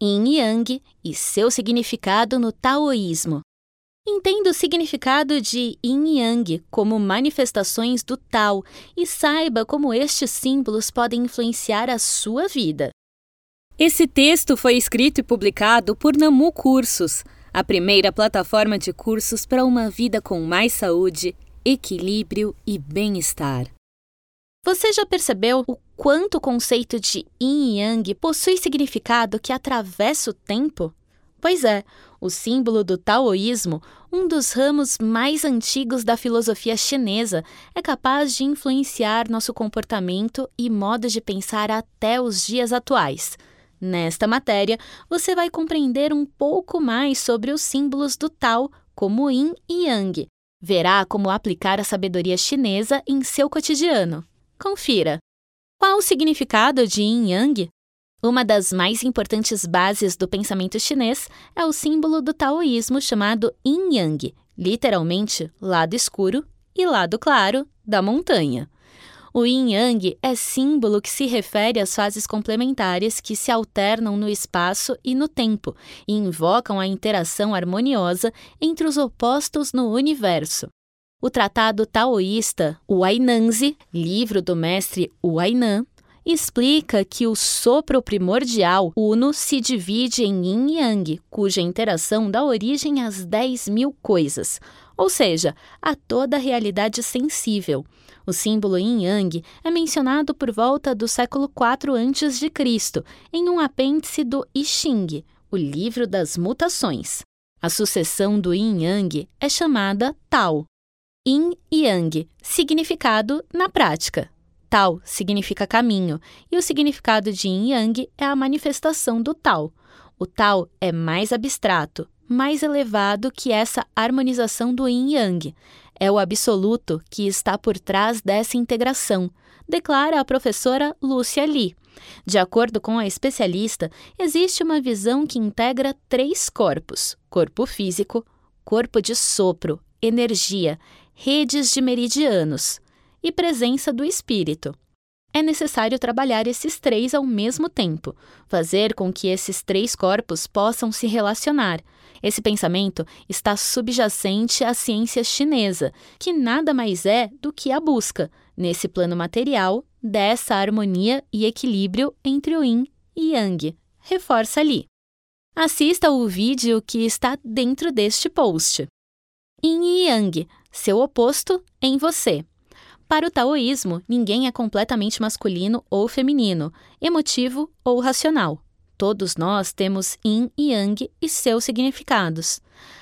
yin e yang e seu significado no taoísmo. Entenda o significado de yin e yang como manifestações do Tao e saiba como estes símbolos podem influenciar a sua vida. Esse texto foi escrito e publicado por Namu Cursos, a primeira plataforma de cursos para uma vida com mais saúde, equilíbrio e bem-estar. Você já percebeu o quanto o conceito de yin e yang possui significado que atravessa o tempo? Pois é, o símbolo do taoísmo, um dos ramos mais antigos da filosofia chinesa, é capaz de influenciar nosso comportamento e modo de pensar até os dias atuais. Nesta matéria, você vai compreender um pouco mais sobre os símbolos do Tao, como Yin e Yang. Verá como aplicar a sabedoria chinesa em seu cotidiano. Confira. Qual o significado de Yin Yang? Uma das mais importantes bases do pensamento chinês é o símbolo do taoísmo chamado Yin Yang, literalmente lado escuro e lado claro da montanha. O yin yang é símbolo que se refere às fases complementares que se alternam no espaço e no tempo e invocam a interação harmoniosa entre os opostos no universo. O tratado taoísta Huainanzi, livro do mestre Huainan, explica que o sopro primordial uno se divide em yin e yang, cuja interação dá origem às 10 mil coisas, ou seja, a toda a realidade sensível. O símbolo yin yang é mencionado por volta do século IV a.C., em um apêndice do I Ching, o livro das mutações. A sucessão do yin yang é chamada Tao. Yin e Yang, significado na prática. Tao significa caminho, e o significado de Yin Yang é a manifestação do Tao. O Tao é mais abstrato, mais elevado que essa harmonização do Yin Yang. É o absoluto que está por trás dessa integração, declara a professora Lúcia Lee. De acordo com a especialista, existe uma visão que integra três corpos: corpo físico, corpo de sopro, energia, redes de meridianos e presença do espírito. É necessário trabalhar esses três ao mesmo tempo, fazer com que esses três corpos possam se relacionar. Esse pensamento está subjacente à ciência chinesa, que nada mais é do que a busca, nesse plano material, dessa harmonia e equilíbrio entre o yin e yang. Reforça ali. Assista o vídeo que está dentro deste post. Yin e Yang, seu oposto em você. Para o taoísmo, ninguém é completamente masculino ou feminino, emotivo ou racional. Todos nós temos yin e yang e seus significados.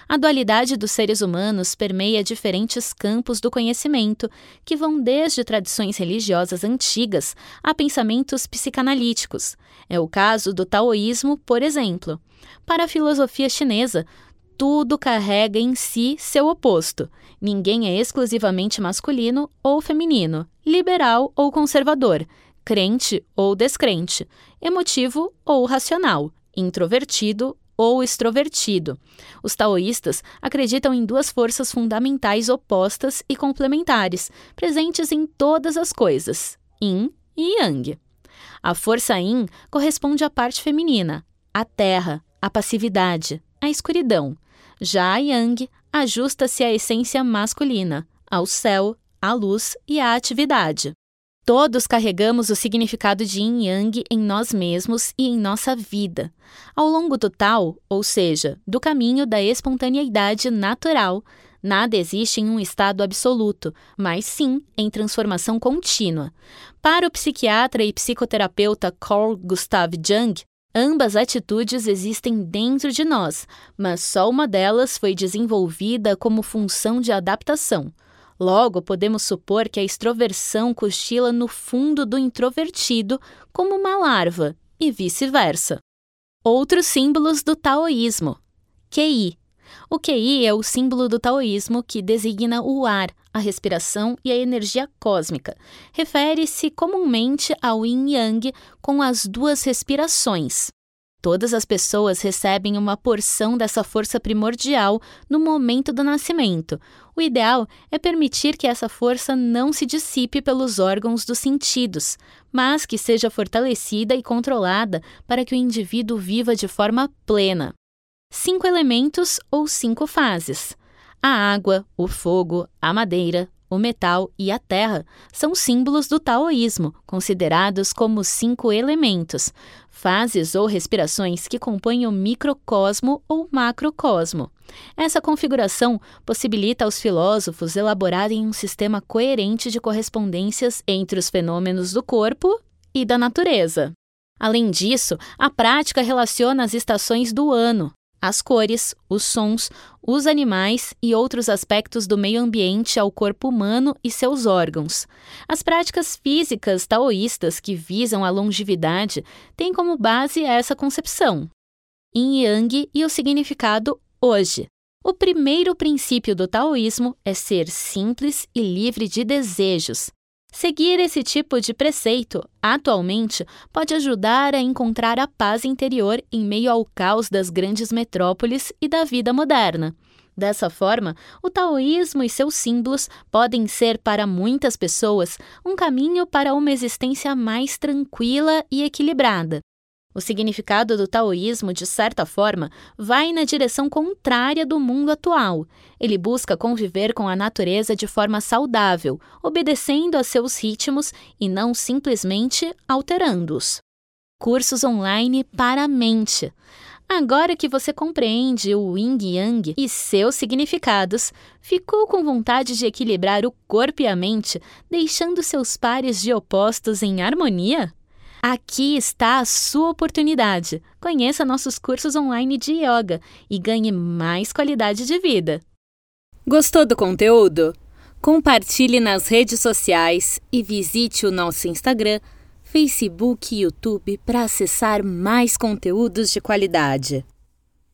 A dualidade dos seres humanos permeia diferentes campos do conhecimento, que vão desde tradições religiosas antigas a pensamentos psicanalíticos. É o caso do taoísmo, por exemplo. Para a filosofia chinesa, tudo carrega em si seu oposto. Ninguém é exclusivamente masculino ou feminino, liberal ou conservador, crente ou descrente, emotivo ou racional, introvertido ou extrovertido. Os taoístas acreditam em duas forças fundamentais opostas e complementares, presentes em todas as coisas: yin e yang. A força yin corresponde à parte feminina, à terra, à passividade, à escuridão. Já a Yang ajusta-se à essência masculina, ao céu, à luz e à atividade. Todos carregamos o significado de yin yang em nós mesmos e em nossa vida. Ao longo do Tao, ou seja, do caminho da espontaneidade natural, nada existe em um estado absoluto, mas sim em transformação contínua. Para o psiquiatra e psicoterapeuta Carl Gustav Jung, Ambas atitudes existem dentro de nós, mas só uma delas foi desenvolvida como função de adaptação. Logo, podemos supor que a extroversão cochila no fundo do introvertido como uma larva, e vice-versa. Outros símbolos do taoísmo. QI. O QI é o símbolo do taoísmo que designa o ar, a respiração e a energia cósmica. Refere-se comumente ao yin yang com as duas respirações. Todas as pessoas recebem uma porção dessa força primordial no momento do nascimento. O ideal é permitir que essa força não se dissipe pelos órgãos dos sentidos, mas que seja fortalecida e controlada para que o indivíduo viva de forma plena. Cinco elementos ou cinco fases: a água, o fogo, a madeira, o metal e a terra são símbolos do taoísmo, considerados como cinco elementos, fases ou respirações que compõem o microcosmo ou macrocosmo. Essa configuração possibilita aos filósofos elaborarem um sistema coerente de correspondências entre os fenômenos do corpo e da natureza. Além disso, a prática relaciona as estações do ano, as cores, os sons, os animais e outros aspectos do meio ambiente ao corpo humano e seus órgãos. As práticas físicas taoístas que visam a longevidade têm como base essa concepção. Yin Yang e o significado hoje. O primeiro princípio do taoísmo é ser simples e livre de desejos, Seguir esse tipo de preceito, atualmente, pode ajudar a encontrar a paz interior em meio ao caos das grandes metrópoles e da vida moderna. Dessa forma, o taoísmo e seus símbolos podem ser para muitas pessoas um caminho para uma existência mais tranquila e equilibrada. O significado do taoísmo, de certa forma, vai na direção contrária do mundo atual. Ele busca conviver com a natureza de forma saudável, obedecendo a seus ritmos e não simplesmente alterando-os. Cursos online para a mente. Agora que você compreende o Yin Yang e seus significados, ficou com vontade de equilibrar o corpo e a mente, deixando seus pares de opostos em harmonia? Aqui está a sua oportunidade. Conheça nossos cursos online de yoga e ganhe mais qualidade de vida. Gostou do conteúdo? Compartilhe nas redes sociais e visite o nosso Instagram, Facebook e YouTube para acessar mais conteúdos de qualidade.